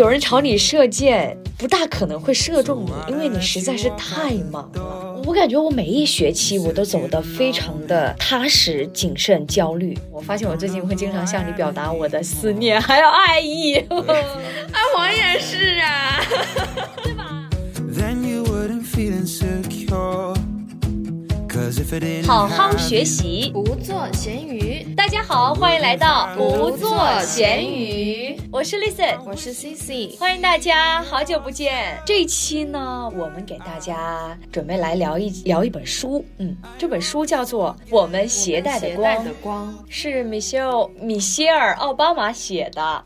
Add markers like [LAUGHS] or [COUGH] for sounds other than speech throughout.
有人朝你射箭，不大可能会射中你，因为你实在是太忙了。我感觉我每一学期我都走得非常的踏实、谨慎、焦虑。我发现我最近会经常向你表达我的思念，还有爱意。啊，[LAUGHS] 我也是啊，好好学习，不做咸鱼。大家好，欢迎来到不做咸鱼。我是 Listen，我是 CC，欢迎大家，好久不见。这一期呢，我们给大家准备来聊一聊一本书。嗯，这本书叫做《我们携带的光》，是 Michelle 米歇尔奥巴马写的。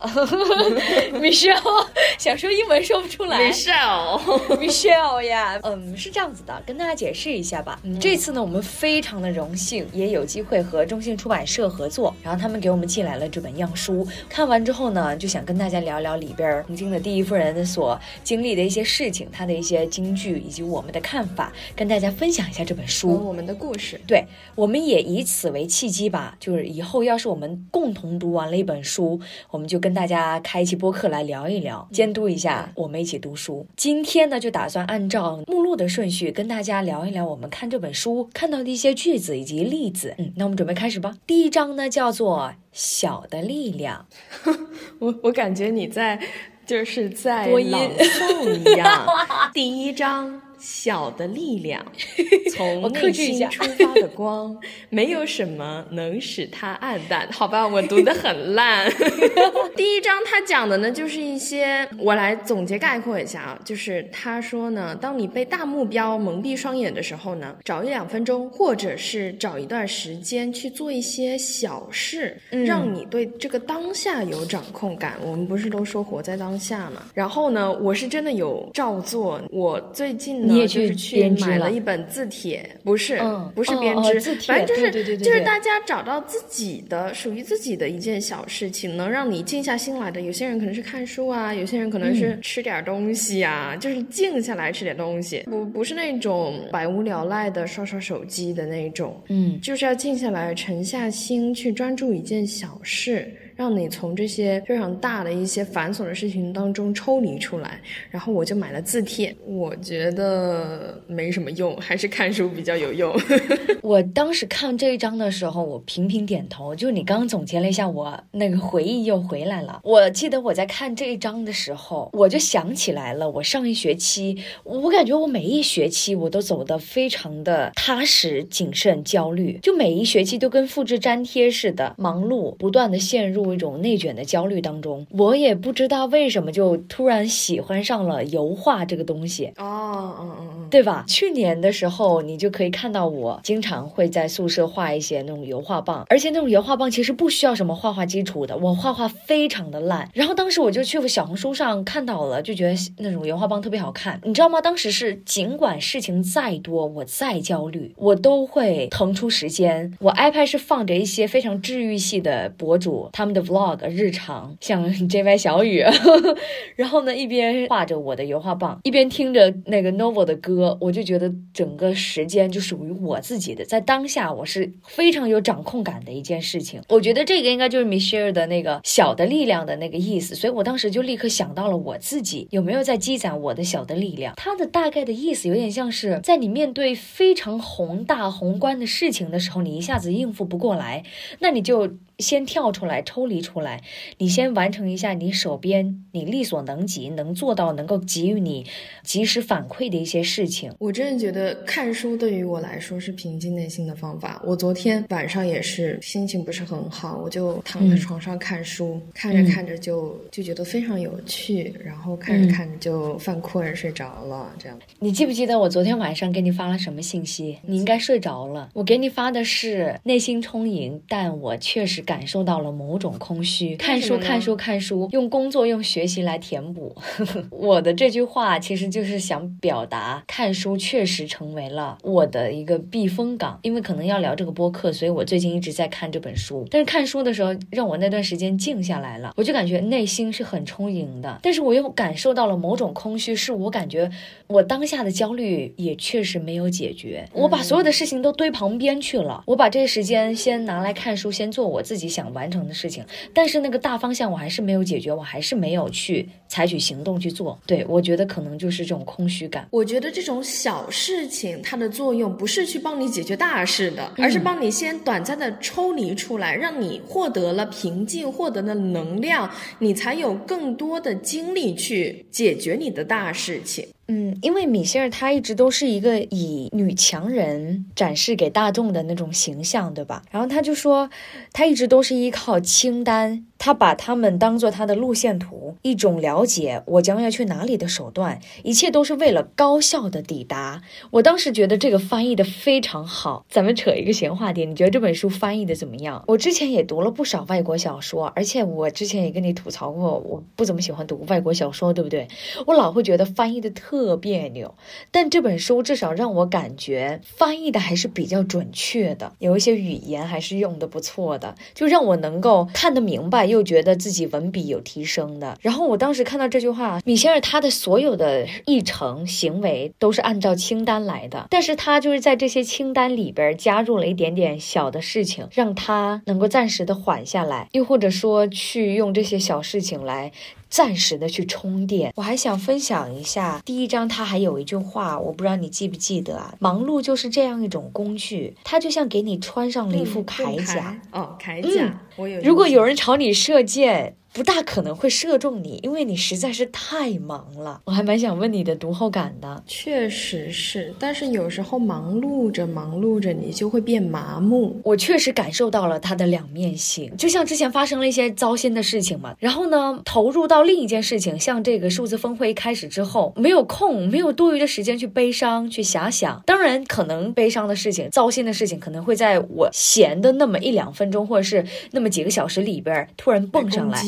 [LAUGHS] Michelle 想说英文说不出来，Michelle，Michelle 呀，[LAUGHS] 嗯，是这样子的，跟大家解释一下吧。嗯，这次呢，我们非常的荣幸，也有机会和中信出版社合作，然后他们给我们寄来了这本样书。看完之后呢，就想。跟大家聊聊里边儿曾经的第一夫人所经历的一些事情，她的一些金句以及我们的看法，跟大家分享一下这本书，我们的故事。对，我们也以此为契机吧，就是以后要是我们共同读完了一本书，我们就跟大家开一期播客来聊一聊，监督一下我们一起读书。今天呢，就打算按照目录的顺序跟大家聊一聊我们看这本书看到的一些句子以及例子。嗯，那我们准备开始吧。第一章呢，叫做。小的力量，[LAUGHS] 我我感觉你在就是在朗诵一样。[LAUGHS] 第一章。小的力量，[LAUGHS] 从内心出发的光，[LAUGHS] 没有什么能使它暗淡。好吧，我读的很烂。[LAUGHS] 第一章他讲的呢，就是一些我来总结概括一下啊，就是他说呢，当你被大目标蒙蔽双眼的时候呢，找一两分钟，或者是找一段时间去做一些小事，让你对这个当下有掌控感。我们不是都说活在当下嘛？然后呢，我是真的有照做。我最近呢。你也去去买了一本字帖，不是，不是编织，反正就是就是大家找到自己的属于自己的一件小事情，能让你静下心来的。有些人可能是看书啊，有些人可能是吃点东西啊，就是静下来吃点东西，不不是那种百无聊赖的刷刷手机的那种，嗯，就是要静下来，沉下心去专注一件小事。让你从这些非常大的一些繁琐的事情当中抽离出来，然后我就买了字帖，我觉得没什么用，还是看书比较有用。[LAUGHS] 我当时看这一章的时候，我频频点头。就你刚刚总结了一下，我那个回忆又回来了。我记得我在看这一章的时候，我就想起来了，我上一学期，我感觉我每一学期我都走得非常的踏实、谨慎、焦虑，就每一学期都跟复制粘贴似的，忙碌，不断的陷入。一种内卷的焦虑当中，我也不知道为什么就突然喜欢上了油画这个东西哦，嗯嗯嗯，对吧？去年的时候，你就可以看到我经常会在宿舍画一些那种油画棒，而且那种油画棒其实不需要什么画画基础的，我画画非常的烂。然后当时我就去小红书上看到了，就觉得那种油画棒特别好看，你知道吗？当时是尽管事情再多，我再焦虑，我都会腾出时间。我 iPad 是放着一些非常治愈系的博主，他们。的 vlog 日常像 [LAUGHS] JY 小雨，[LAUGHS] 然后呢一边画着我的油画棒，一边听着那个 Novo 的歌，我就觉得整个时间就属于我自己的，在当下我是非常有掌控感的一件事情。我觉得这个应该就是 Michelle 的那个小的力量的那个意思，所以我当时就立刻想到了我自己有没有在积攒我的小的力量。它的大概的意思有点像是在你面对非常宏大宏观的事情的时候，你一下子应付不过来，那你就。先跳出来，抽离出来，你先完成一下你手边你力所能及能做到能够给予你及时反馈的一些事情。我真的觉得看书对于我来说是平静内心的方法。我昨天晚上也是心情不是很好，我就躺在床上看书，看着看着就就觉得非常有趣，然后看着看着就犯困睡着了。这样，你记不记得我昨天晚上给你发了什么信息？你应该睡着了。我给你发的是内心充盈，但我确实。感受到了某种空虚，看书看书看书，用工作用学习来填补。[LAUGHS] 我的这句话其实就是想表达，看书确实成为了我的一个避风港。因为可能要聊这个播客，所以我最近一直在看这本书。但是看书的时候，让我那段时间静下来了，我就感觉内心是很充盈的。但是我又感受到了某种空虚，是我感觉我当下的焦虑也确实没有解决。我把所有的事情都堆旁边去了，我把这些时间先拿来看书，先做我自。自己想完成的事情，但是那个大方向我还是没有解决，我还是没有去采取行动去做。对我觉得可能就是这种空虚感。我觉得这种小事情它的作用不是去帮你解决大事的，而是帮你先短暂的抽离出来，让你获得了平静，获得了能量，你才有更多的精力去解决你的大事情。嗯，因为米歇尔她一直都是一个以女强人展示给大众的那种形象，对吧？然后她就说，她一直都是依靠清单，她把他们当做她的路线图，一种了解我将要去哪里的手段，一切都是为了高效的抵达。我当时觉得这个翻译的非常好。咱们扯一个闲话点，你觉得这本书翻译的怎么样？我之前也读了不少外国小说，而且我之前也跟你吐槽过，我不怎么喜欢读外国小说，对不对？我老会觉得翻译的特。特别扭，但这本书至少让我感觉翻译的还是比较准确的，有一些语言还是用的不错的，就让我能够看得明白，又觉得自己文笔有提升的。然后我当时看到这句话，米歇尔他的所有的议程行为都是按照清单来的，但是他就是在这些清单里边加入了一点点小的事情，让他能够暂时的缓下来，又或者说去用这些小事情来。暂时的去充电。我还想分享一下第一章，它还有一句话，我不知道你记不记得啊？忙碌就是这样一种工具，它就像给你穿上了一副铠甲。哦，铠甲，我有。如果有人朝你射箭。不大可能会射中你，因为你实在是太忙了。我还蛮想问你的读后感的。确实是，但是有时候忙碌着忙碌着，你就会变麻木。我确实感受到了它的两面性，就像之前发生了一些糟心的事情嘛，然后呢，投入到另一件事情，像这个数字峰会一开始之后，没有空，没有多余的时间去悲伤，去遐想。当然，可能悲伤的事情、糟心的事情，可能会在我闲的那么一两分钟，或者是那么几个小时里边突然蹦上来。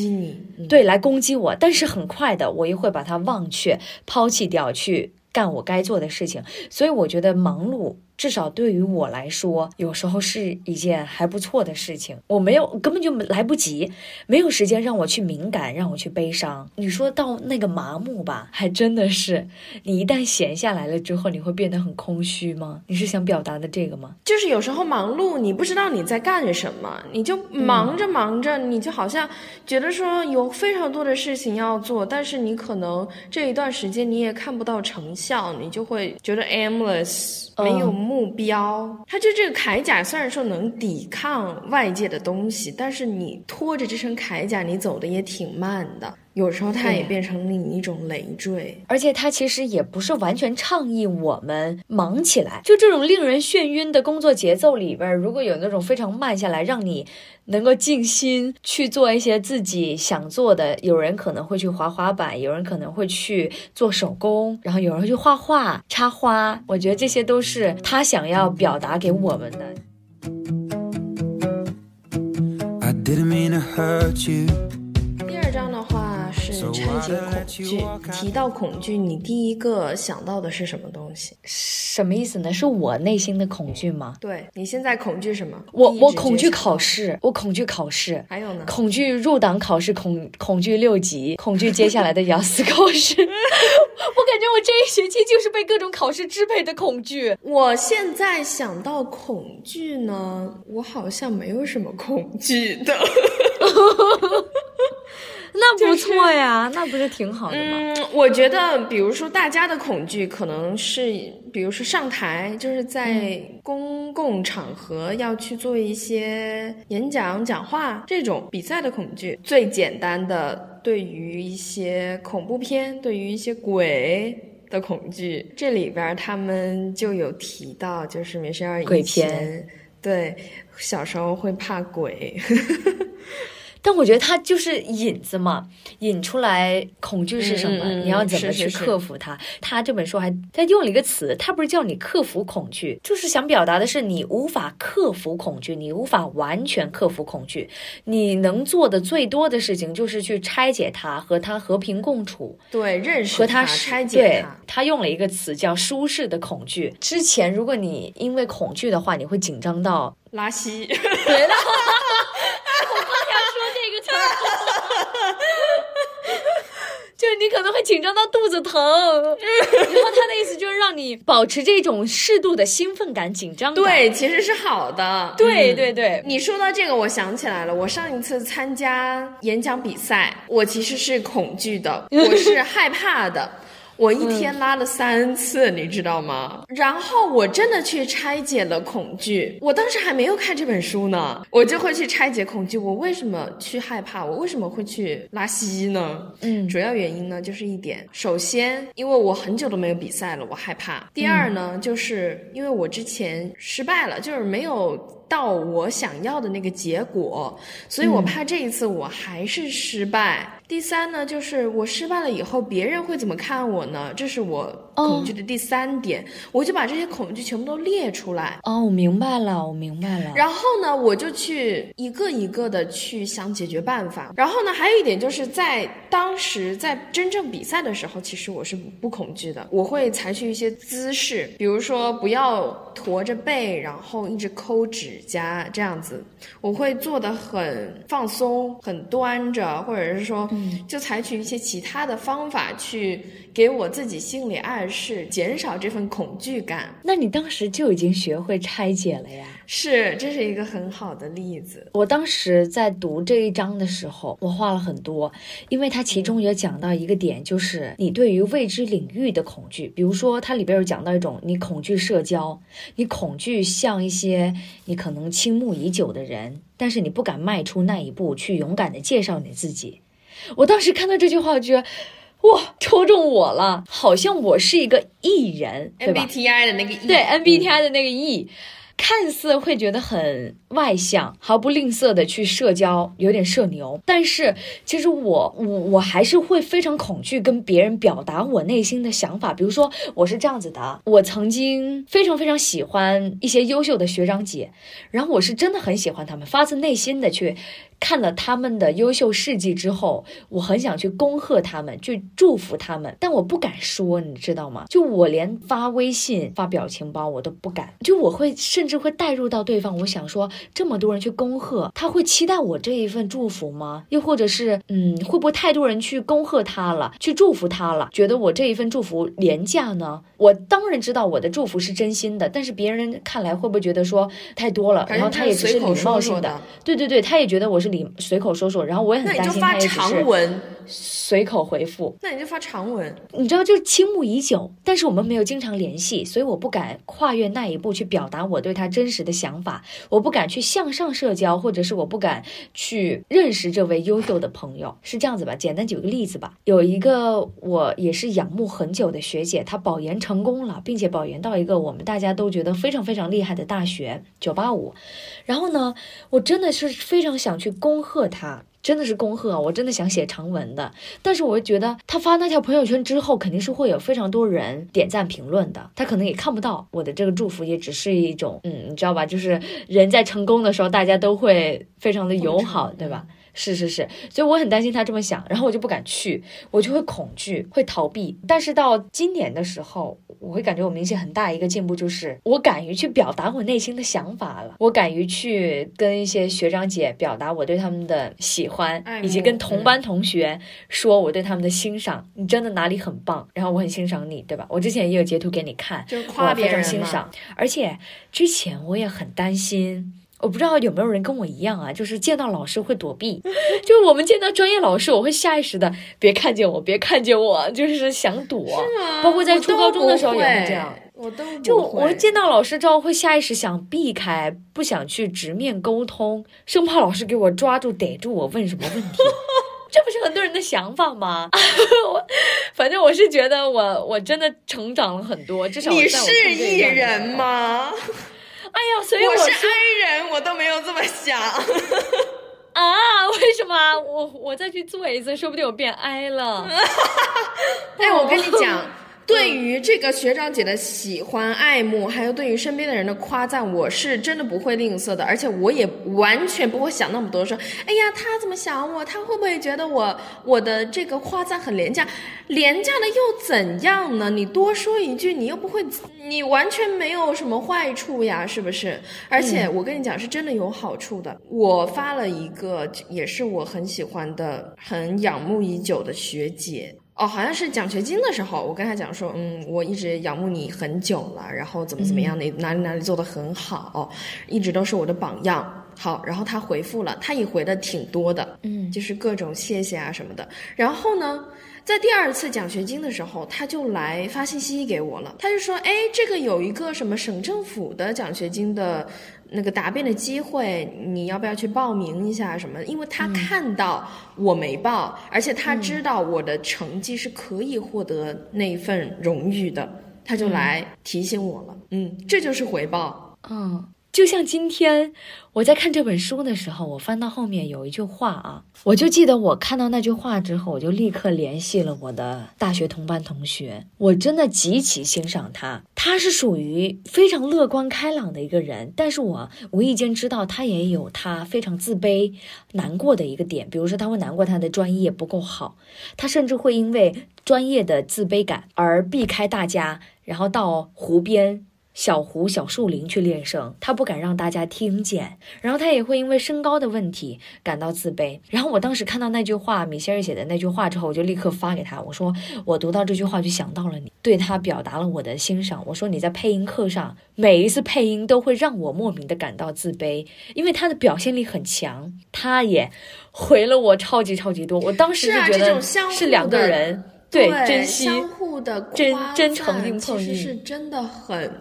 对，来攻击我，但是很快的，我又会把它忘却、抛弃掉，去干我该做的事情。所以我觉得忙碌。至少对于我来说，有时候是一件还不错的事情。我没有，根本就来不及，没有时间让我去敏感，让我去悲伤。你说到那个麻木吧，还真的是，你一旦闲下来了之后，你会变得很空虚吗？你是想表达的这个吗？就是有时候忙碌，你不知道你在干什么，你就忙着忙着，你就好像觉得说有非常多的事情要做，但是你可能这一段时间你也看不到成效，你就会觉得 aimless。没有目标，它就这个铠甲，虽然说能抵抗外界的东西，但是你拖着这身铠甲，你走的也挺慢的。有时候它也变成另一种累赘，而且它其实也不是完全倡议我们忙起来。就这种令人眩晕的工作节奏里边，如果有那种非常慢下来，让你能够静心去做一些自己想做的，有人可能会去滑滑板，有人可能会去做手工，然后有人会去画画、插花。我觉得这些都是他想要表达给我们的。第二章的话。是拆解恐惧。提到恐惧，你第一个想到的是什么东西？什么意思呢？是我内心的恐惧吗？对你现在恐惧什么？我我恐惧考试，我恐惧考试。还有呢？恐惧入党考试，恐恐惧六级，恐惧接下来的雅思考试。[LAUGHS] 我感觉我这一学期就是被各种考试支配的恐惧。我现在想到恐惧呢，我好像没有什么恐惧的。[LAUGHS] 那不错呀，那不是挺好的吗？嗯，我觉得，比如说大家的恐惧，可能是，比如说上台，就是在公共场合要去做一些演讲、讲话这种比赛的恐惧。最简单的，对于一些恐怖片，对于一些鬼的恐惧，这里边他们就有提到，就是没事儿鬼片，对，小时候会怕鬼。[LAUGHS] 但我觉得它就是引子嘛，引出来恐惧是什么，你要怎么去克服它。他这本书还他用了一个词，他不是叫你克服恐惧，就是想表达的是你无法克服恐惧，你无法完全克服恐惧，你能做的最多的事情就是去拆解它，和它和平共处。对，认识和它拆解它。他用了一个词叫舒适的恐惧。之前如果你因为恐惧的话，你会紧张到拉稀。对的。我刚想说这个词。就是你可能会紧张到肚子疼。然后他的意思就是让你保持这种适度的兴奋感、紧张感。对，其实是好的。对对对，你说到这个，我想起来了，我上一次参加演讲比赛，我其实是恐惧的，我是害怕的。我一天拉了三次，你知道吗？然后我真的去拆解了恐惧。我当时还没有看这本书呢，我就会去拆解恐惧。我为什么去害怕？我为什么会去拉稀呢？嗯，主要原因呢就是一点。首先，因为我很久都没有比赛了，我害怕。第二呢，就是因为我之前失败了，就是没有。到我想要的那个结果，所以我怕这一次我还是失败。第三呢，就是我失败了以后，别人会怎么看我呢？这是我恐惧的第三点。我就把这些恐惧全部都列出来。哦，我明白了，我明白了。然后呢，我就去一个一个的去想解决办法。然后呢，还有一点就是在当时在真正比赛的时候，其实我是不恐惧的。我会采取一些姿势，比如说不要驼着背，然后一直抠指。指甲这样子，我会做的很放松、很端着，或者是说，就采取一些其他的方法去给我自己心理暗示，减少这份恐惧感。那你当时就已经学会拆解了呀？是，这是一个很好的例子。我当时在读这一章的时候，我画了很多，因为它其中有讲到一个点，就是你对于未知领域的恐惧。比如说，它里边有讲到一种你恐惧社交，你恐惧像一些你可。可能倾慕已久的人，但是你不敢迈出那一步去勇敢的介绍你自己。我当时看到这句话，我觉得哇，抽中我了，好像我是一个艺人，？MBTI 的那个 E，对，MBTI 的那个 E。看似会觉得很外向，毫不吝啬的去社交，有点社牛。但是其实我我我还是会非常恐惧跟别人表达我内心的想法。比如说我是这样子的，我曾经非常非常喜欢一些优秀的学长姐，然后我是真的很喜欢他们，发自内心的去。看了他们的优秀事迹之后，我很想去恭贺他们，去祝福他们，但我不敢说，你知道吗？就我连发微信、发表情包我都不敢，就我会甚至会带入到对方，我想说，这么多人去恭贺，他会期待我这一份祝福吗？又或者是，嗯，会不会太多人去恭贺他了，去祝福他了，觉得我这一份祝福廉价呢？我当然知道我的祝福是真心的，但是别人看来会不会觉得说太多了？然后他也只是礼貌性的，对对对，他也觉得我是。里随口说说，然后我也很担心他也只是随口回复。那你就发长文，你知道，就是倾慕已久，但是我们没有经常联系，所以我不敢跨越那一步去表达我对他真实的想法，我不敢去向上社交，或者是我不敢去认识这位优秀的朋友，是这样子吧？简单举个例子吧，有一个我也是仰慕很久的学姐，她保研成功了，并且保研到一个我们大家都觉得非常非常厉害的大学九八五，然后呢，我真的是非常想去。恭贺他，真的是恭贺，我真的想写长文的，但是我觉得他发那条朋友圈之后，肯定是会有非常多人点赞评论的，他可能也看不到我的这个祝福，也只是一种，嗯，你知道吧？就是人在成功的时候，大家都会非常的友好，对吧？是是是，所以我很担心他这么想，然后我就不敢去，我就会恐惧，会逃避。但是到今年的时候，我会感觉我明显很大一个进步，就是我敢于去表达我内心的想法了，我敢于去跟一些学长姐表达我对他们的喜欢，以及跟同班同学说我对他们的欣赏。你真的哪里很棒，然后我很欣赏你，对吧？我之前也有截图给你看，就是夸别人欣赏。而且之前我也很担心。我不知道有没有人跟我一样啊，就是见到老师会躲避，[LAUGHS] 就我们见到专业老师，我会下意识的别看见我，别看见我，就是想躲。是吗包括在初高中的时候也会这样。我都就我见到老师之后会下意识想避开，不想去直面沟通，生怕老师给我抓住逮住我问什么问题。[LAUGHS] 这不是很多人的想法吗？[LAUGHS] 我反正我是觉得我我真的成长了很多，至少你是艺人吗？哎呀，所以我是 I 人，我都没有这么想 [LAUGHS] 啊！为什么？我我再去做一次，说不定我变 I 了。[LAUGHS] 哎，我跟你讲。对于这个学长姐的喜欢、爱慕，还有对于身边的人的夸赞，我是真的不会吝啬的，而且我也完全不会想那么多，说，哎呀，他怎么想我？他会不会觉得我我的这个夸赞很廉价？廉价的又怎样呢？你多说一句，你又不会，你完全没有什么坏处呀，是不是？而且我跟你讲，是真的有好处的。我发了一个，也是我很喜欢的、很仰慕已久的学姐。哦，好像是奖学金的时候，我跟他讲说，嗯，我一直仰慕你很久了，然后怎么怎么样，你哪里哪里做的很好，一直都是我的榜样。好，然后他回复了，他也回的挺多的，嗯，就是各种谢谢啊什么的。然后呢，在第二次奖学金的时候，他就来发信息给我了，他就说，哎，这个有一个什么省政府的奖学金的。那个答辩的机会，你要不要去报名一下什么？因为他看到我没报，而且他知道我的成绩是可以获得那份荣誉的，他就来提醒我了。嗯，这就是回报。嗯。就像今天我在看这本书的时候，我翻到后面有一句话啊，我就记得我看到那句话之后，我就立刻联系了我的大学同班同学。我真的极其欣赏他，他是属于非常乐观开朗的一个人，但是我无意间知道他也有他非常自卑、难过的一个点，比如说他会难过他的专业不够好，他甚至会因为专业的自卑感而避开大家，然后到湖边。小湖、小树林去练声，他不敢让大家听见，然后他也会因为身高的问题感到自卑。然后我当时看到那句话，米歇尔写的那句话之后，我就立刻发给他，我说我读到这句话就想到了你，对他表达了我的欣赏。我说你在配音课上每一次配音都会让我莫名的感到自卑，因为他的表现力很强。他也回了我超级超级多，我当时就觉得是两个人对珍惜、相互的真真诚硬碰硬，其实是真的很。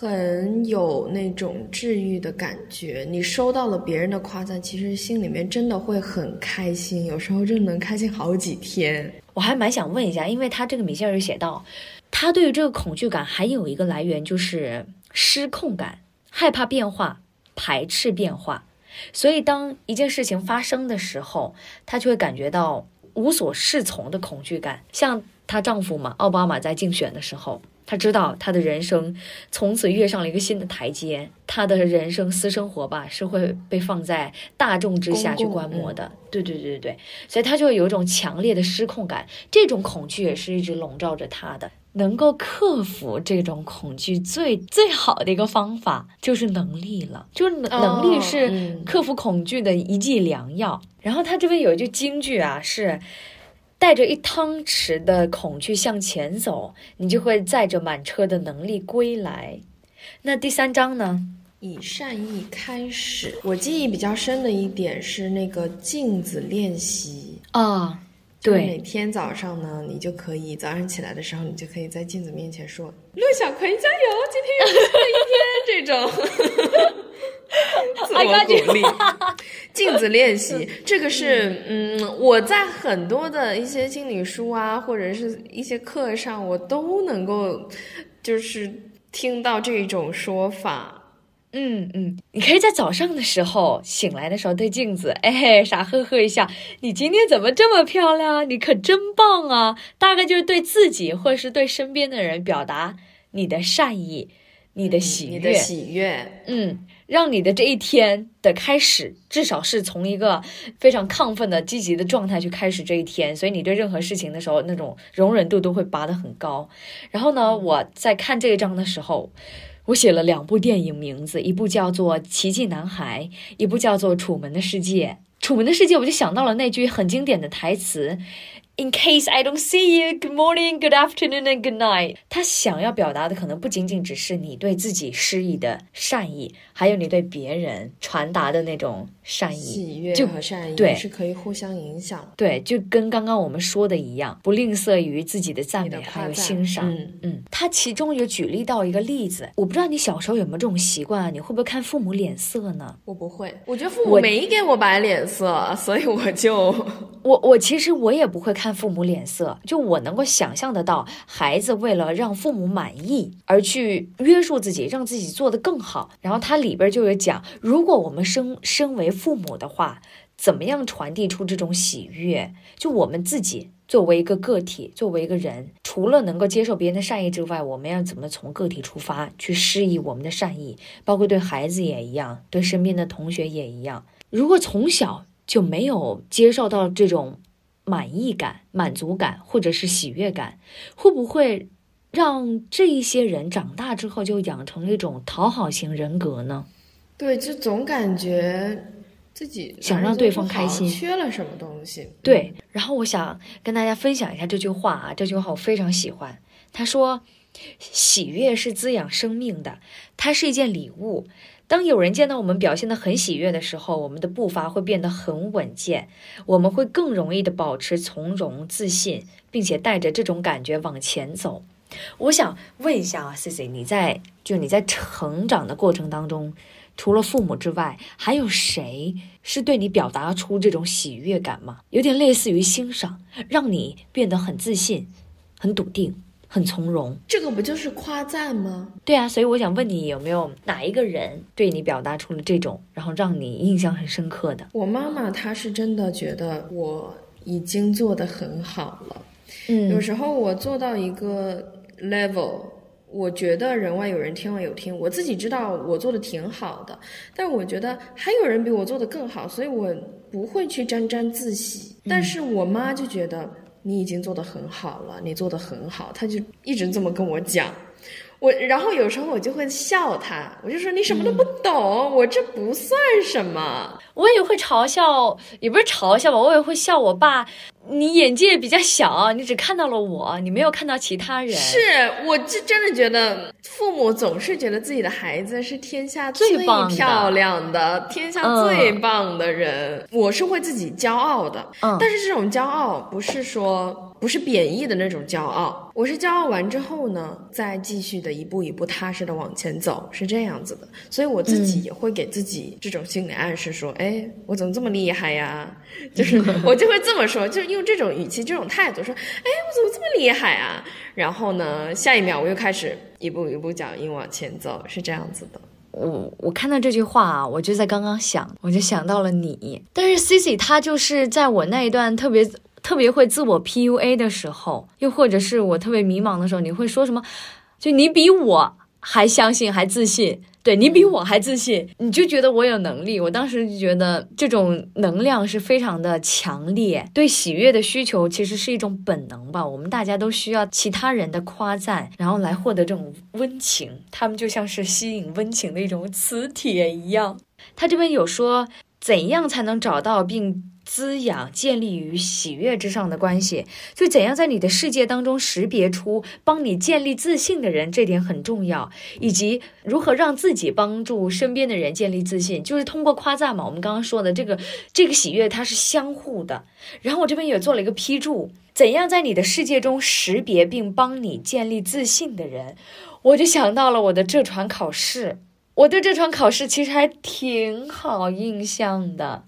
很有那种治愈的感觉，你收到了别人的夸赞，其实心里面真的会很开心，有时候就能开心好几天。我还蛮想问一下，因为他这个米歇尔写到，他对于这个恐惧感还有一个来源就是失控感，害怕变化，排斥变化，所以当一件事情发生的时候，他就会感觉到无所适从的恐惧感。像她丈夫嘛，奥巴马在竞选的时候。他知道他的人生从此跃上了一个新的台阶，他的人生私生活吧是会被放在大众之下去观摩的。对对对对对，所以他就有一种强烈的失控感，这种恐惧也是一直笼罩着他的。能够克服这种恐惧最最好的一个方法就是能力了，就是能力是克服恐惧的一剂良药。然后他这边有一句京剧啊是。带着一汤匙的恐惧向前走，你就会载着满车的能力归来。那第三章呢？以善意开始。我记忆比较深的一点是那个镜子练习啊，对，每天早上呢，你就可以早上起来的时候，你就可以在镜子面前说：“陆小葵加油，今天又是新的一天。”这种。[LAUGHS] 自我鼓励，[LAUGHS] 镜子练习，这个是嗯，我在很多的一些心理书啊，或者是一些课上，我都能够就是听到这种说法。嗯嗯，你可以在早上的时候醒来的时候对镜子，哎，傻呵呵一下，你今天怎么这么漂亮？你可真棒啊！大概就是对自己或是对身边的人表达你的善意，你的喜悦，你的喜悦，嗯。让你的这一天的开始，至少是从一个非常亢奋的、积极的状态去开始这一天，所以你对任何事情的时候，那种容忍度都会拔得很高。然后呢，我在看这一章的时候，我写了两部电影名字，一部叫做《奇迹男孩》，一部叫做《楚门的世界》。《楚门的世界》，我就想到了那句很经典的台词。In case I don't see you, good morning, good afternoon, and good night。他想要表达的可能不仅仅只是你对自己施以的善意，还有你对别人传达的那种善意、喜悦和善意，对，是可以互相影响。对，就跟刚刚我们说的一样，不吝啬于自己的赞美还有欣赏。嗯嗯，他其中有举例到一个例子，我不知道你小时候有没有这种习惯啊？你会不会看父母脸色呢？我不会，我觉得父母没给我摆脸色，所以我就 [LAUGHS] 我我其实我也不会看。看父母脸色，就我能够想象得到，孩子为了让父母满意而去约束自己，让自己做得更好。然后它里边就有讲，如果我们身身为父母的话，怎么样传递出这种喜悦？就我们自己作为一个个体，作为一个人，除了能够接受别人的善意之外，我们要怎么从个体出发去施以我们的善意？包括对孩子也一样，对身边的同学也一样。如果从小就没有接受到这种。满意感、满足感，或者是喜悦感，会不会让这一些人长大之后就养成了一种讨好型人格呢？对，就总感觉自己想让对方开心，缺了什么东西？对。然后我想跟大家分享一下这句话啊，这句话我非常喜欢。他说：“喜悦是滋养生命的，它是一件礼物。当有人见到我们表现得很喜悦的时候，我们的步伐会变得很稳健，我们会更容易的保持从容、自信，并且带着这种感觉往前走。”我想问一下啊，C C，你在就你在成长的过程当中。除了父母之外，还有谁是对你表达出这种喜悦感吗？有点类似于欣赏，让你变得很自信、很笃定、很从容。这个不就是夸赞吗？对啊，所以我想问你，有没有哪一个人对你表达出了这种，然后让你印象很深刻的？我妈妈，她是真的觉得我已经做得很好了。嗯，有时候我做到一个 level。我觉得人外有人，天外有天。我自己知道我做的挺好的，但是我觉得还有人比我做的更好，所以我不会去沾沾自喜。但是我妈就觉得你已经做的很好了，你做的很好，她就一直这么跟我讲。我然后有时候我就会笑他，我就说你什么都不懂，我这不算什么。我也会嘲笑，也不是嘲笑吧，我也会笑我爸。你眼界比较小，你只看到了我，你没有看到其他人。是，我就真的觉得父母总是觉得自己的孩子是天下最漂亮的，天下最棒的人。我是会自己骄傲的，但是这种骄傲不是说。不是贬义的那种骄傲，我是骄傲完之后呢，再继续的一步一步踏实的往前走，是这样子的。所以我自己也会给自己这种心理暗示，说，哎，我怎么这么厉害呀？就是 [LAUGHS] 我就会这么说，就是用这种语气、这种态度说，哎，我怎么这么厉害啊？然后呢，下一秒我又开始一步一步脚印往前走，是这样子的。我我看到这句话啊，我就在刚刚想，我就想到了你。但是 Cici 她就是在我那一段特别。特别会自我 PUA 的时候，又或者是我特别迷茫的时候，你会说什么？就你比我还相信，还自信，对你比我还自信，你就觉得我有能力。我当时就觉得这种能量是非常的强烈。对喜悦的需求其实是一种本能吧，我们大家都需要其他人的夸赞，然后来获得这种温情。他们就像是吸引温情的一种磁铁一样。他这边有说，怎样才能找到并。滋养建立于喜悦之上的关系，就怎样在你的世界当中识别出帮你建立自信的人，这点很重要。以及如何让自己帮助身边的人建立自信，就是通过夸赞嘛。我们刚刚说的这个这个喜悦，它是相互的。然后我这边也做了一个批注，怎样在你的世界中识别并帮你建立自信的人，我就想到了我的这传考试。我对这场考试其实还挺好印象的。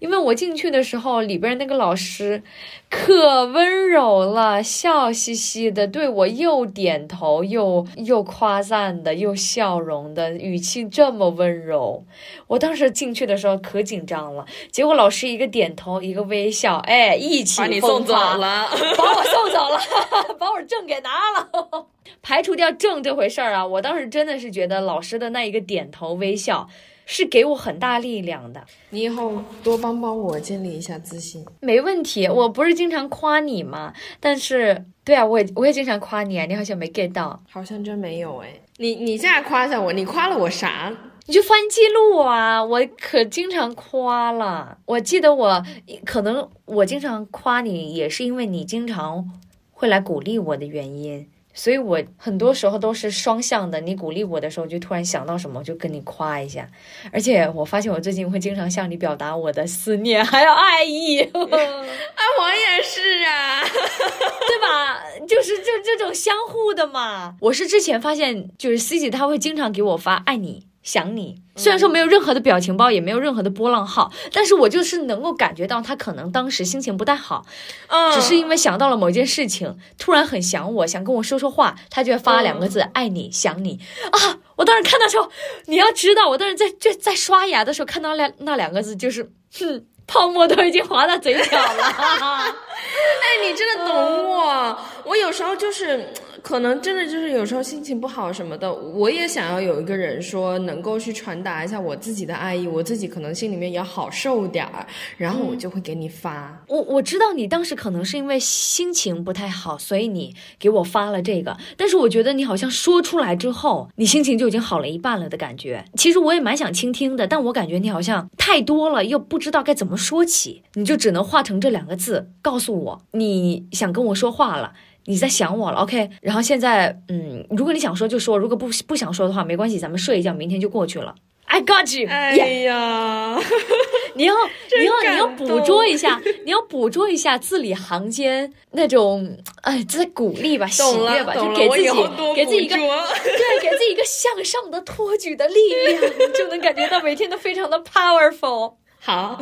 因为我进去的时候，里边那个老师可温柔了，笑嘻嘻的对我又点头又又夸赞的，又笑容的，语气这么温柔。我当时进去的时候可紧张了，结果老师一个点头，一个微笑，哎，一起把你送走了，把我送走了，[LAUGHS] 把我证给拿了，[LAUGHS] 排除掉证这回事儿啊！我当时真的是觉得老师的那一个点头微笑。是给我很大力量的。你以后多帮帮我，建立一下自信。没问题，我不是经常夸你吗？但是，对啊，我也我也经常夸你啊。你好像没 get 到，好像真没有哎。你你现在夸一下我，你夸了我啥？你就翻记录啊！我可经常夸了。我记得我可能我经常夸你，也是因为你经常会来鼓励我的原因。所以，我很多时候都是双向的。你鼓励我的时候，就突然想到什么，就跟你夸一下。而且，我发现我最近会经常向你表达我的思念，还有爱意。啊，我也是啊，[LAUGHS] 对吧？就是就这种相互的嘛。我是之前发现，就是 C 姐她会经常给我发爱你。想你，虽然说没有任何的表情包，也没有任何的波浪号，但是我就是能够感觉到他可能当时心情不太好，只是因为想到了某件事情，突然很想我，想跟我说说话，他就发两个字：爱你，想你啊！我当时看到时候，你要知道，我当时在就在刷牙的时候看到那那两个字，就是哼。泡沫都已经滑到嘴角了。[LAUGHS] 哎，你真的懂我，我有时候就是。可能真的就是有时候心情不好什么的，我也想要有一个人说能够去传达一下我自己的爱意，我自己可能心里面也好受点儿，然后我就会给你发。我我知道你当时可能是因为心情不太好，所以你给我发了这个，但是我觉得你好像说出来之后，你心情就已经好了一半了的感觉。其实我也蛮想倾听的，但我感觉你好像太多了，又不知道该怎么说起，你就只能化成这两个字告诉我你想跟我说话了。你在想我了，OK？然后现在，嗯，如果你想说就说，如果不不想说的话，没关系，咱们睡一觉，明天就过去了。I got you。[LAUGHS] 哎呀，[LAUGHS] 你要你要你要捕捉一下，你要捕捉一下字里行间那种，哎，在鼓励吧，喜悦吧，就给自己给自己一个对，给自己一个向上的托举的力量，就能感觉到每天都非常的 powerful。好，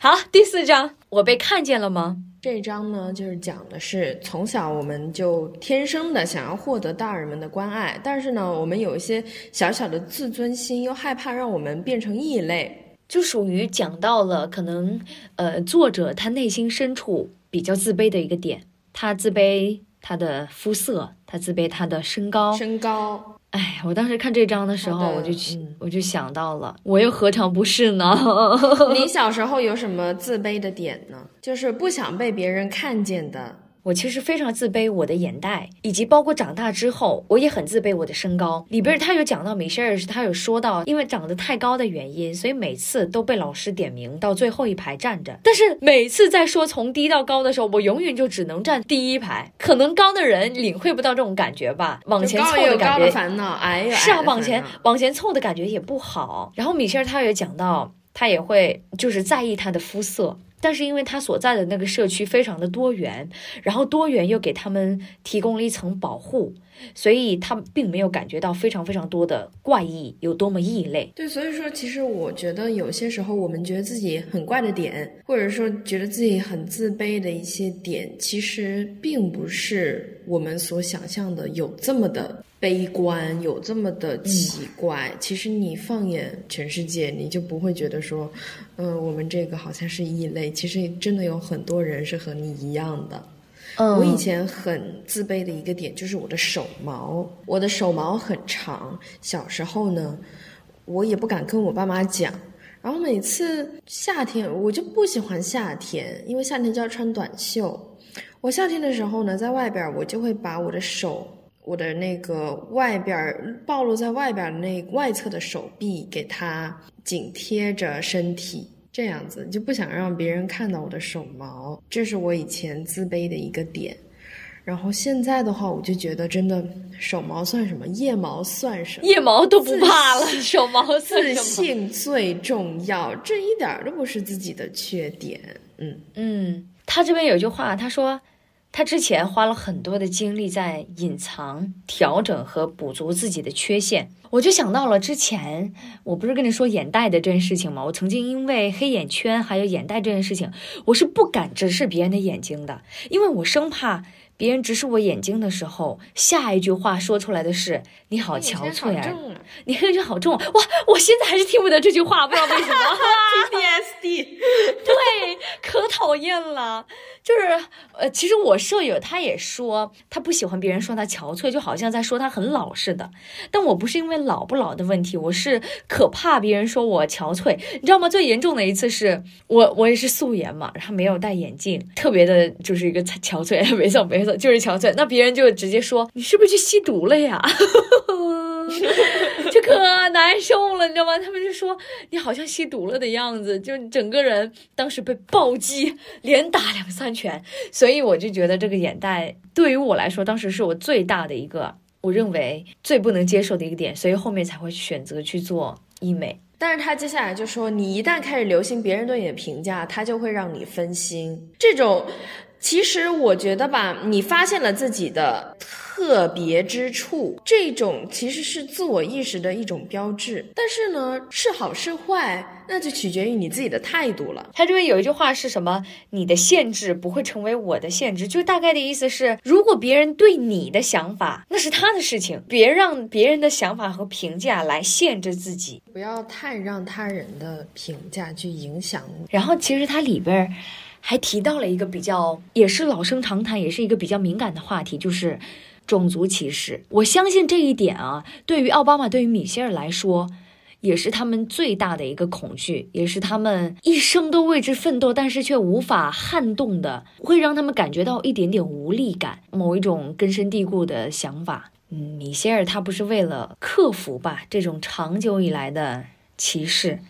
好，第四章，我被看见了吗？这一章呢，就是讲的是从小我们就天生的想要获得大人们的关爱，但是呢，我们有一些小小的自尊心，又害怕让我们变成异类，就属于讲到了可能呃，作者他内心深处比较自卑的一个点，他自卑他的肤色，他自卑他的身高，身高。哎，我当时看这章的时候，我就我就想到了，我又何尝不是呢？[LAUGHS] 你小时候有什么自卑的点呢？就是不想被别人看见的。我其实非常自卑我的眼袋，以及包括长大之后，我也很自卑我的身高。里边他有讲到，米歇尔是他有说到，因为长得太高的原因，所以每次都被老师点名到最后一排站着。但是每次在说从低到高的时候，我永远就只能站第一排。可能高的人领会不到这种感觉吧，往前凑的感觉。烦恼，哎呀，是啊，往前往前凑的感觉也不好。然后米歇尔他也讲到，他也会就是在意他的肤色。但是因为他所在的那个社区非常的多元，然后多元又给他们提供了一层保护，所以他并没有感觉到非常非常多的怪异，有多么异类。对，所以说其实我觉得有些时候我们觉得自己很怪的点，或者说觉得自己很自卑的一些点，其实并不是我们所想象的有这么的。悲观有这么的奇怪，其实你放眼全世界，你就不会觉得说，嗯，我们这个好像是异类。其实真的有很多人是和你一样的。我以前很自卑的一个点就是我的手毛，我的手毛很长。小时候呢，我也不敢跟我爸妈讲，然后每次夏天我就不喜欢夏天，因为夏天就要穿短袖。我夏天的时候呢，在外边我就会把我的手。我的那个外边暴露在外边的那外侧的手臂，给它紧贴着身体，这样子就不想让别人看到我的手毛，这是我以前自卑的一个点。然后现在的话，我就觉得真的手毛算什么，腋毛算什么，腋毛都不怕了，手毛自信最重要，这一点都不是自己的缺点。嗯嗯，他这边有句话，他说。他之前花了很多的精力在隐藏、调整和补足自己的缺陷，我就想到了之前我不是跟你说眼袋的这件事情吗？我曾经因为黑眼圈还有眼袋这件事情，我是不敢直视别人的眼睛的，因为我生怕。别人直视我眼睛的时候，下一句话说出来的是“你好憔悴啊，[LAUGHS] 你黑眼圈好重啊！”哇，我现在还是听不得这句话，不知道为什么。[LAUGHS] PTSD，对，可讨厌了。就是，呃，其实我舍友她也说，她不喜欢别人说她憔悴，就好像在说她很老似的。但我不是因为老不老的问题，我是可怕别人说我憔悴。你知道吗？最严重的一次是我，我也是素颜嘛，然后没有戴眼镜，特别的就是一个憔悴，没错没错。就是憔悴，那别人就直接说你是不是去吸毒了呀？[LAUGHS] 就可难受了，你知道吗？他们就说你好像吸毒了的样子，就整个人当时被暴击，连打两三拳。所以我就觉得这个眼袋对于我来说，当时是我最大的一个，我认为最不能接受的一个点，所以后面才会选择去做医美。但是他接下来就说，你一旦开始留心别人对你的评价，他就会让你分心。这种。其实我觉得吧，你发现了自己的特别之处，这种其实是自我意识的一种标志。但是呢，是好是坏，那就取决于你自己的态度了。他这边有一句话是什么？你的限制不会成为我的限制，就大概的意思是，如果别人对你的想法，那是他的事情，别让别人的想法和评价来限制自己，不要太让他人的评价去影响你。然后，其实它里边。还提到了一个比较，也是老生常谈，也是一个比较敏感的话题，就是种族歧视。我相信这一点啊，对于奥巴马，对于米歇尔来说。也是他们最大的一个恐惧，也是他们一生都为之奋斗，但是却无法撼动的，会让他们感觉到一点点无力感，某一种根深蒂固的想法。嗯，米歇尔他不是为了克服吧这种长久以来的歧视，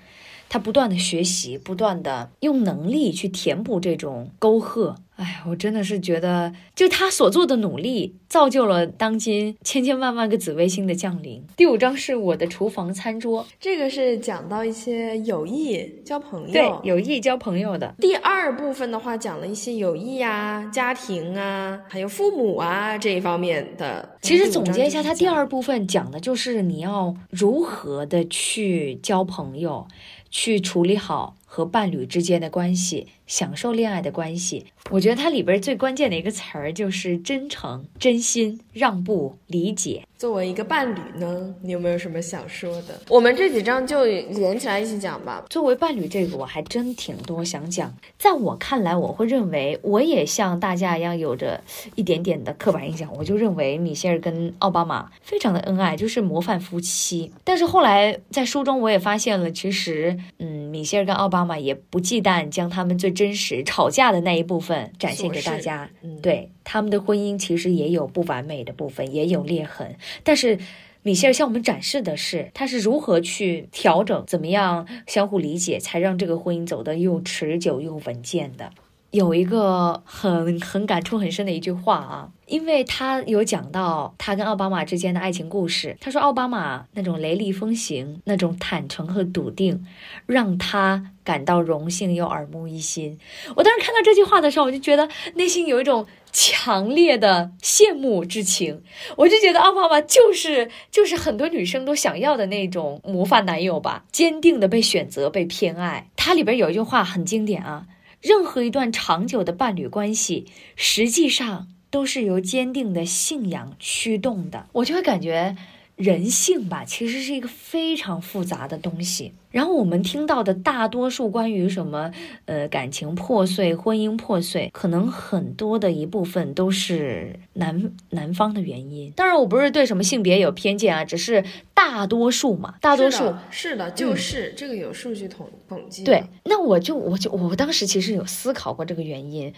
他不断的学习，不断的用能力去填补这种沟壑。哎，我真的是觉得，就他所做的努力，造就了当今千千万万个紫微星的降临。第五章是我的厨房餐桌，这个是讲到一些友谊、交朋友，对，友谊交朋友的。第二部分的话，讲了一些友谊啊、家庭啊，还有父母啊这一方面的。其实总结一下，他第二部分讲的就是你要如何的去交朋友，去处理好。和伴侣之间的关系，享受恋爱的关系，我觉得它里边最关键的一个词儿就是真诚、真心、让步、理解。作为一个伴侣呢，你有没有什么想说的？我们这几章就连起来一起讲吧。作为伴侣这个，我还真挺多想讲。在我看来，我会认为我也像大家一样有着一点点的刻板印象，我就认为米歇尔跟奥巴马非常的恩爱，就是模范夫妻。但是后来在书中我也发现了，其实嗯，米歇尔跟奥巴马也不忌惮将他们最真实吵架的那一部分展现给大家。嗯，对。他们的婚姻其实也有不完美的部分，也有裂痕。但是，米歇尔向我们展示的是他是如何去调整，怎么样相互理解，才让这个婚姻走得又持久又稳健的。有一个很很感触很深的一句话啊，因为他有讲到他跟奥巴马之间的爱情故事。他说奥巴马那种雷厉风行、那种坦诚和笃定，让他感到荣幸又耳目一新。我当时看到这句话的时候，我就觉得内心有一种强烈的羡慕之情。我就觉得奥巴马就是就是很多女生都想要的那种模范男友吧，坚定的被选择、被偏爱。他里边有一句话很经典啊。任何一段长久的伴侣关系，实际上都是由坚定的信仰驱动的。我就会感觉，人性吧，其实是一个非常复杂的东西。然后我们听到的大多数关于什么，呃，感情破碎、婚姻破碎，可能很多的一部分都是男男方的原因。当然，我不是对什么性别有偏见啊，只是大多数嘛，大多数是的，就是这个有数据统统计。对，那我就我就我当时其实有思考过这个原因，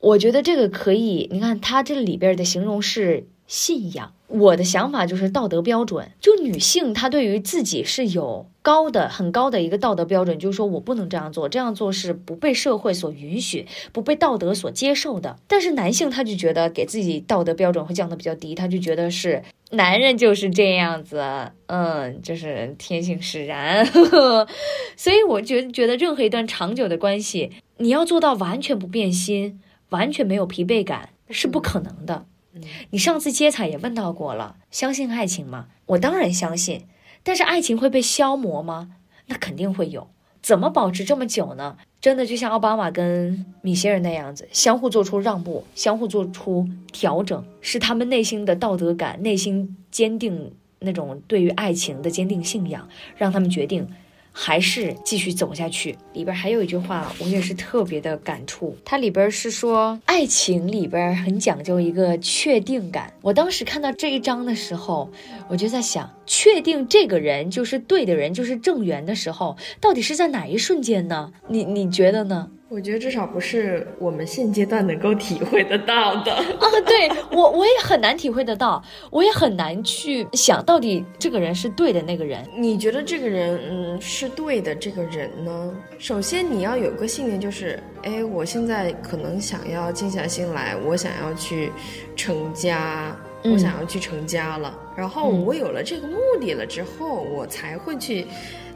我觉得这个可以，你看它这里边的形容是信仰。我的想法就是道德标准，就女性她对于自己是有高的、很高的一个道德标准，就是说我不能这样做，这样做是不被社会所允许、不被道德所接受的。但是男性他就觉得给自己道德标准会降得比较低，他就觉得是男人就是这样子，嗯，就是天性使然。[LAUGHS] 所以我觉觉得任何一段长久的关系，你要做到完全不变心、完全没有疲惫感是不可能的。你上次接彩也问到过了，相信爱情吗？我当然相信，但是爱情会被消磨吗？那肯定会有。怎么保持这么久呢？真的就像奥巴马跟米歇尔那样子，相互做出让步，相互做出调整，是他们内心的道德感、内心坚定那种对于爱情的坚定信仰，让他们决定。还是继续走下去。里边还有一句话，我也是特别的感触。它里边是说，爱情里边很讲究一个确定感。我当时看到这一章的时候，我就在想，确定这个人就是对的人，就是正缘的时候，到底是在哪一瞬间呢？你你觉得呢？我觉得至少不是我们现阶段能够体会得到的啊！对我我也很难体会得到，我也很难去想到底这个人是对的那个人。你觉得这个人嗯是对的这个人呢？首先你要有个信念，就是哎，我现在可能想要静下心来，我想要去成家，我想要去成家了。然后我有了这个目的了之后，我才会去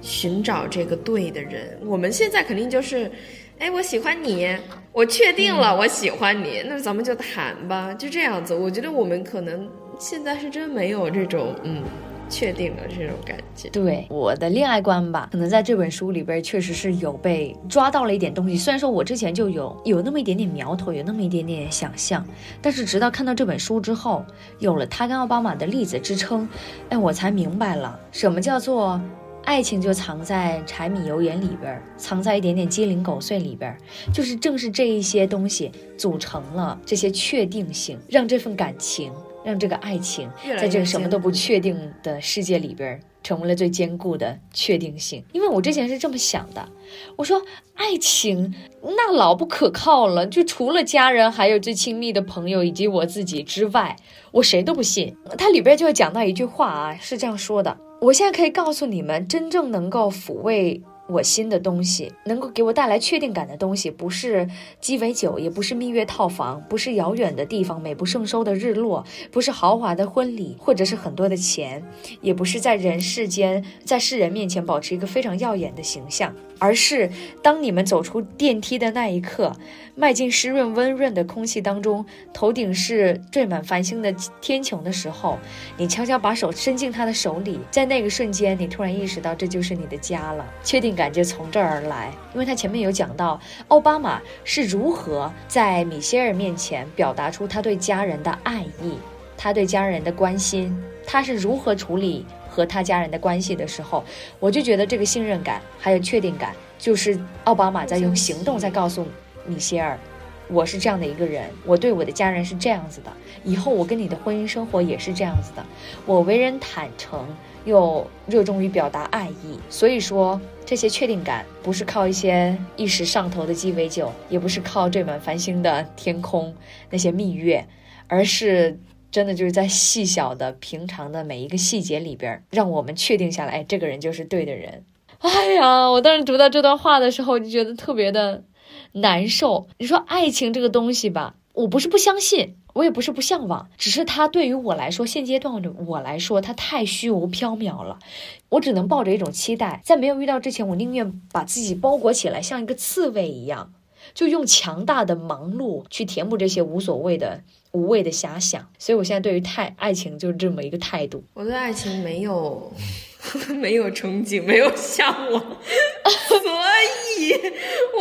寻找这个对的人。我们现在肯定就是。哎，我喜欢你，我确定了，我喜欢你，那咱们就谈吧，就这样子。我觉得我们可能现在是真没有这种嗯，确定的这种感觉。对我的恋爱观吧，可能在这本书里边确实是有被抓到了一点东西。虽然说我之前就有有那么一点点苗头，有那么一点点想象，但是直到看到这本书之后，有了他跟奥巴马的例子支撑，哎，我才明白了什么叫做。爱情就藏在柴米油盐里边，藏在一点点鸡零狗碎里边，就是正是这一些东西组成了这些确定性，让这份感情让这个爱情在这个什么都不确定的世界里边成为了最坚固的确定性。因为我之前是这么想的，我说爱情那老不可靠了，就除了家人，还有最亲密的朋友以及我自己之外，我谁都不信。它里边就会讲到一句话啊，是这样说的：我现在可以告诉你们，真正能够抚慰。我心的东西，能够给我带来确定感的东西，不是鸡尾酒，也不是蜜月套房，不是遥远的地方美不胜收的日落，不是豪华的婚礼，或者是很多的钱，也不是在人世间，在世人面前保持一个非常耀眼的形象。而是当你们走出电梯的那一刻，迈进湿润温润的空气当中，头顶是缀满繁星的天穹的时候，你悄悄把手伸进他的手里，在那个瞬间，你突然意识到这就是你的家了，确定感就从这儿而来。因为他前面有讲到奥巴马是如何在米歇尔面前表达出他对家人的爱意，他对家人的关心，他是如何处理。和他家人的关系的时候，我就觉得这个信任感还有确定感，就是奥巴马在用行动在告诉米歇尔，我是这样的一个人，我对我的家人是这样子的，以后我跟你的婚姻生活也是这样子的，我为人坦诚又热衷于表达爱意，所以说这些确定感不是靠一些一时上头的鸡尾酒，也不是靠缀满繁星的天空那些蜜月，而是。真的就是在细小的、平常的每一个细节里边，让我们确定下来，哎，这个人就是对的人。哎呀，我当时读到这段话的时候，就觉得特别的难受。你说爱情这个东西吧，我不是不相信，我也不是不向往，只是它对于我来说，现阶段的我来说，它太虚无缥缈了。我只能抱着一种期待，在没有遇到之前，我宁愿把自己包裹起来，像一个刺猬一样。就用强大的忙碌去填补这些无所谓的、无谓的遐想，所以我现在对于太爱情就是这么一个态度。我对爱情没有 [LAUGHS] 没有憧憬，没有向往，[LAUGHS] 所以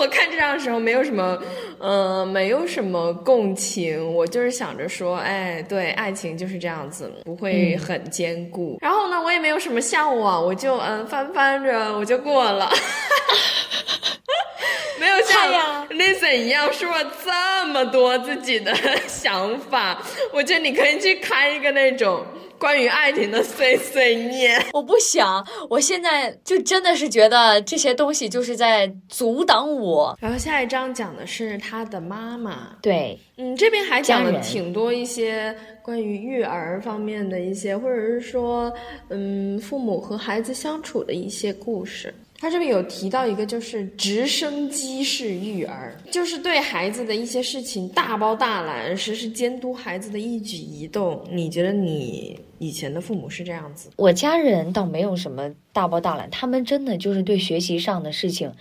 我看这张的时候没有什么，呃，没有什么共情。我就是想着说，哎，对，爱情就是这样子，不会很坚固。然后呢，我也没有什么向往，我就嗯翻翻着我就过了。[LAUGHS] 没有像 Listen 一样说了这么多自己的 [LAUGHS] 想法，我觉得你可以去开一个那种关于爱情的 [LAUGHS] 碎碎念。[LAUGHS] 我不想，我现在就真的是觉得这些东西就是在阻挡我。然后下一章讲的是他的妈妈，对，嗯，这边还讲了挺多一些关于育儿方面的一些，或者是说，嗯，父母和孩子相处的一些故事。他这边有提到一个，就是直升机式育儿，就是对孩子的一些事情大包大揽，实时监督孩子的一举一动。你觉得你以前的父母是这样子？我家人倒没有什么。大包大揽，他们真的就是对学习上的事情，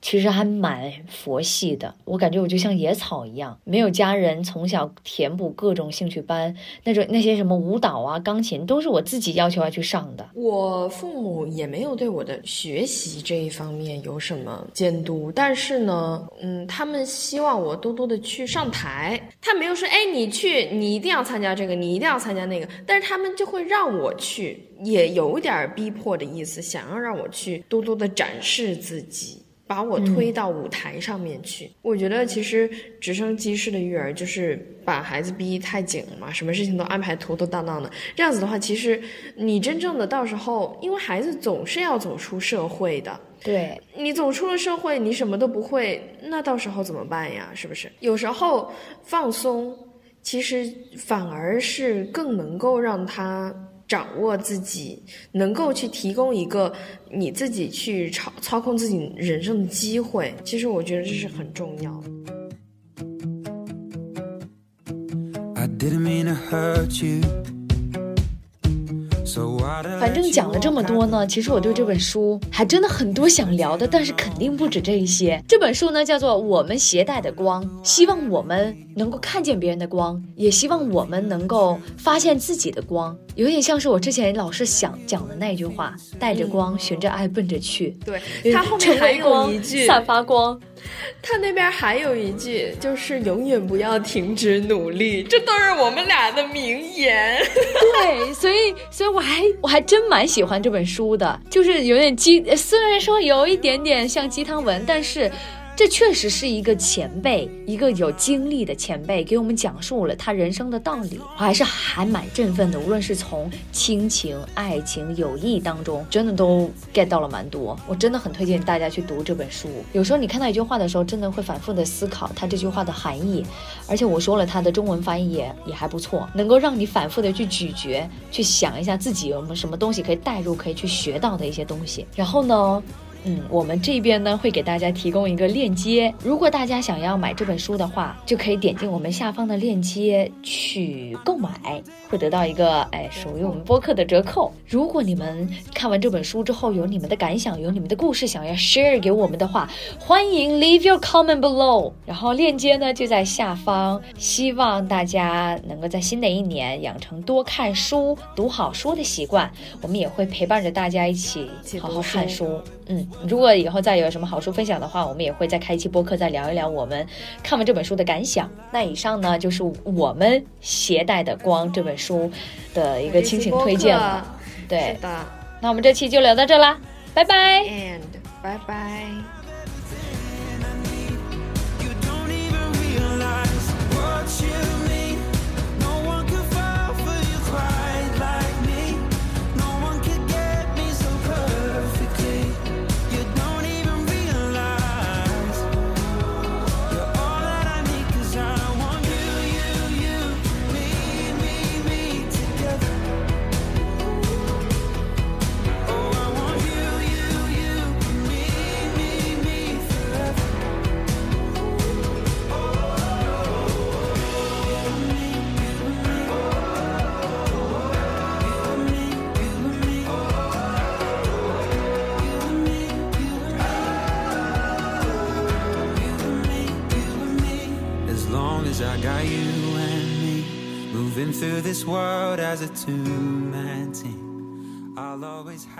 其实还蛮佛系的。我感觉我就像野草一样，没有家人从小填补各种兴趣班，那种那些什么舞蹈啊、钢琴，都是我自己要求要去上的。我父母也没有对我的学习这一方面有什么监督，但是呢，嗯，他们希望我多多的去上台。他没有说，哎，你去，你一定要参加这个，你一定要参加那个，但是他们就会让我去。也有点逼迫的意思，想要让我去多多的展示自己，把我推到舞台上面去。我觉得其实直升机式的育儿就是把孩子逼太紧了嘛，什么事情都安排妥妥当当的。这样子的话，其实你真正的到时候，因为孩子总是要走出社会的，对你走出了社会，你什么都不会，那到时候怎么办呀？是不是？有时候放松，其实反而是更能够让他。掌握自己，能够去提供一个你自己去操操控自己人生的机会，其实我觉得这是很重要的。反正讲了这么多呢，其实我对这本书还真的很多想聊的，但是肯定不止这一些。这本书呢叫做《我们携带的光》，希望我们能够看见别人的光，也希望我们能够发现自己的光，有点像是我之前老是想讲的那句话：带着光，循着爱奔着去。对它后面还有一句散发光。他那边还有一句，就是永远不要停止努力，这都是我们俩的名言。[LAUGHS] 对，所以，所以我还我还真蛮喜欢这本书的，就是有点鸡，虽然说有一点点像鸡汤文，但是。这确实是一个前辈，一个有经历的前辈，给我们讲述了他人生的道理，我还是还蛮振奋的。无论是从亲情、爱情、友谊当中，真的都 get 到了蛮多。我真的很推荐大家去读这本书。有时候你看到一句话的时候，真的会反复的思考他这句话的含义。而且我说了，他的中文翻译也也还不错，能够让你反复的去咀嚼，去想一下自己有没有什么东西可以带入，可以去学到的一些东西。然后呢？嗯，我们这边呢会给大家提供一个链接，如果大家想要买这本书的话，就可以点进我们下方的链接去购买，会得到一个哎属于我们播客的折扣。如果你们看完这本书之后有你们的感想，有你们的故事想要 share 给我们的话，欢迎 leave your comment below，然后链接呢就在下方。希望大家能够在新的一年养成多看书、读好书的习惯，我们也会陪伴着大家一起好好看书。嗯，如果以后再有什么好书分享的话，我们也会再开一期播客，再聊一聊我们看完这本书的感想。那以上呢，就是我们携带的光这本书的一个亲情推荐了。对，是的。那我们这期就聊到这啦，拜拜。And 拜拜。Through this world as a two-man team. I'll always have.